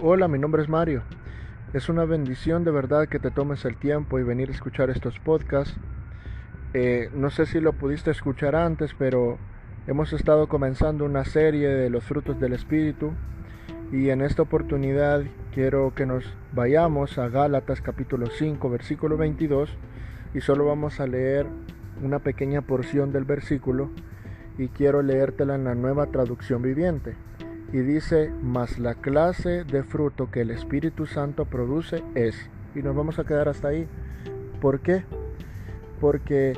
Hola, mi nombre es Mario. Es una bendición de verdad que te tomes el tiempo y venir a escuchar estos podcasts. Eh, no sé si lo pudiste escuchar antes, pero hemos estado comenzando una serie de los frutos del Espíritu y en esta oportunidad quiero que nos vayamos a Gálatas capítulo 5 versículo 22 y solo vamos a leer una pequeña porción del versículo y quiero leértela en la nueva traducción viviente y dice, mas la clase de fruto que el Espíritu Santo produce es. Y nos vamos a quedar hasta ahí. ¿Por qué? Porque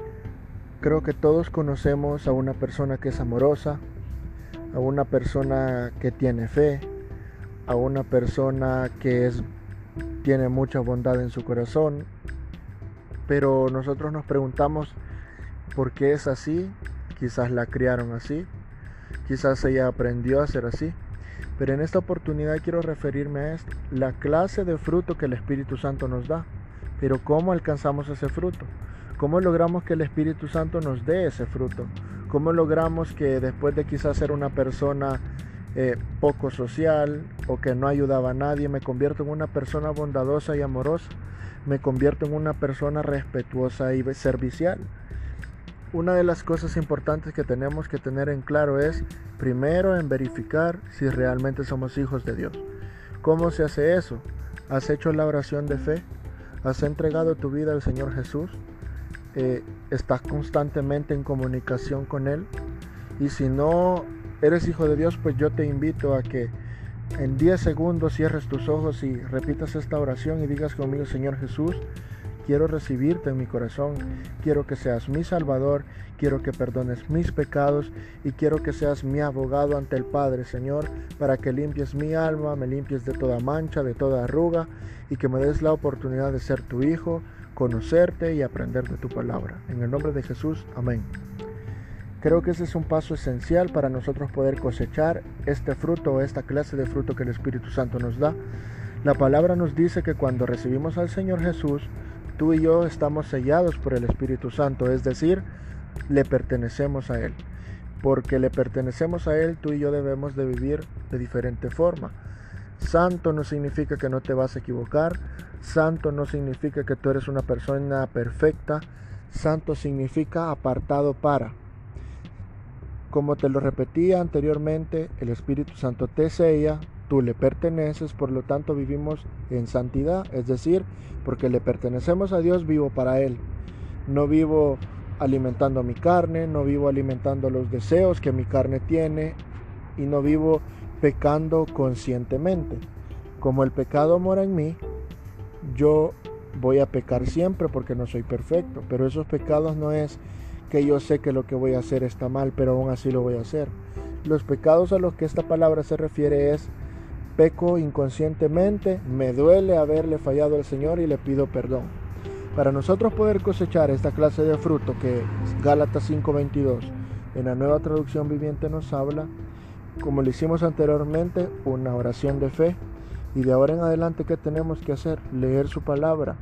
creo que todos conocemos a una persona que es amorosa, a una persona que tiene fe, a una persona que es, tiene mucha bondad en su corazón, pero nosotros nos preguntamos por qué es así, quizás la criaron así, Quizás ella aprendió a ser así. Pero en esta oportunidad quiero referirme a esto, la clase de fruto que el Espíritu Santo nos da. Pero ¿cómo alcanzamos ese fruto? ¿Cómo logramos que el Espíritu Santo nos dé ese fruto? ¿Cómo logramos que después de quizás ser una persona eh, poco social o que no ayudaba a nadie, me convierto en una persona bondadosa y amorosa? Me convierto en una persona respetuosa y servicial una de las cosas importantes que tenemos que tener en claro es, primero, en verificar si realmente somos hijos de Dios. ¿Cómo se hace eso? ¿Has hecho la oración de fe? ¿Has entregado tu vida al Señor Jesús? Eh, ¿Estás constantemente en comunicación con Él? Y si no eres hijo de Dios, pues yo te invito a que en 10 segundos cierres tus ojos y repitas esta oración y digas conmigo, Señor Jesús, Quiero recibirte en mi corazón, quiero que seas mi Salvador, quiero que perdones mis pecados y quiero que seas mi abogado ante el Padre, Señor, para que limpies mi alma, me limpies de toda mancha, de toda arruga y que me des la oportunidad de ser tu Hijo, conocerte y aprender de tu palabra. En el nombre de Jesús, amén. Creo que ese es un paso esencial para nosotros poder cosechar este fruto o esta clase de fruto que el Espíritu Santo nos da. La palabra nos dice que cuando recibimos al Señor Jesús, tú y yo estamos sellados por el Espíritu Santo, es decir, le pertenecemos a Él. Porque le pertenecemos a Él, tú y yo debemos de vivir de diferente forma. Santo no significa que no te vas a equivocar, santo no significa que tú eres una persona perfecta, santo significa apartado para. Como te lo repetía anteriormente, el Espíritu Santo te sella, tú le perteneces, por lo tanto vivimos en santidad, es decir, porque le pertenecemos a Dios, vivo para Él. No vivo alimentando mi carne, no vivo alimentando los deseos que mi carne tiene y no vivo pecando conscientemente. Como el pecado mora en mí, yo voy a pecar siempre porque no soy perfecto, pero esos pecados no es que yo sé que lo que voy a hacer está mal, pero aún así lo voy a hacer. Los pecados a los que esta palabra se refiere es peco inconscientemente, me duele haberle fallado al Señor y le pido perdón. Para nosotros poder cosechar esta clase de fruto que Gálatas 5:22 en la nueva traducción viviente nos habla, como lo hicimos anteriormente, una oración de fe. Y de ahora en adelante, ¿qué tenemos que hacer? Leer su palabra.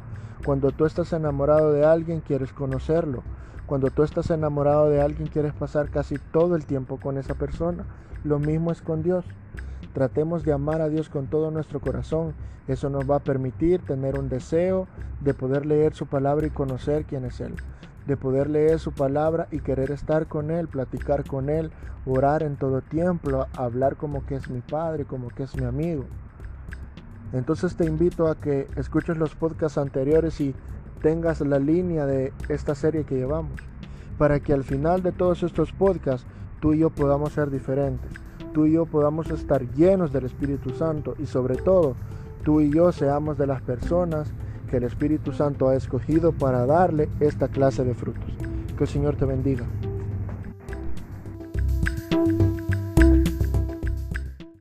Cuando tú estás enamorado de alguien, quieres conocerlo. Cuando tú estás enamorado de alguien, quieres pasar casi todo el tiempo con esa persona. Lo mismo es con Dios. Tratemos de amar a Dios con todo nuestro corazón. Eso nos va a permitir tener un deseo de poder leer su palabra y conocer quién es Él. De poder leer su palabra y querer estar con Él, platicar con Él, orar en todo tiempo, hablar como que es mi Padre, como que es mi amigo. Entonces te invito a que escuches los podcasts anteriores y tengas la línea de esta serie que llevamos. Para que al final de todos estos podcasts tú y yo podamos ser diferentes tú y yo podamos estar llenos del Espíritu Santo y sobre todo tú y yo seamos de las personas que el Espíritu Santo ha escogido para darle esta clase de frutos. Que el Señor te bendiga.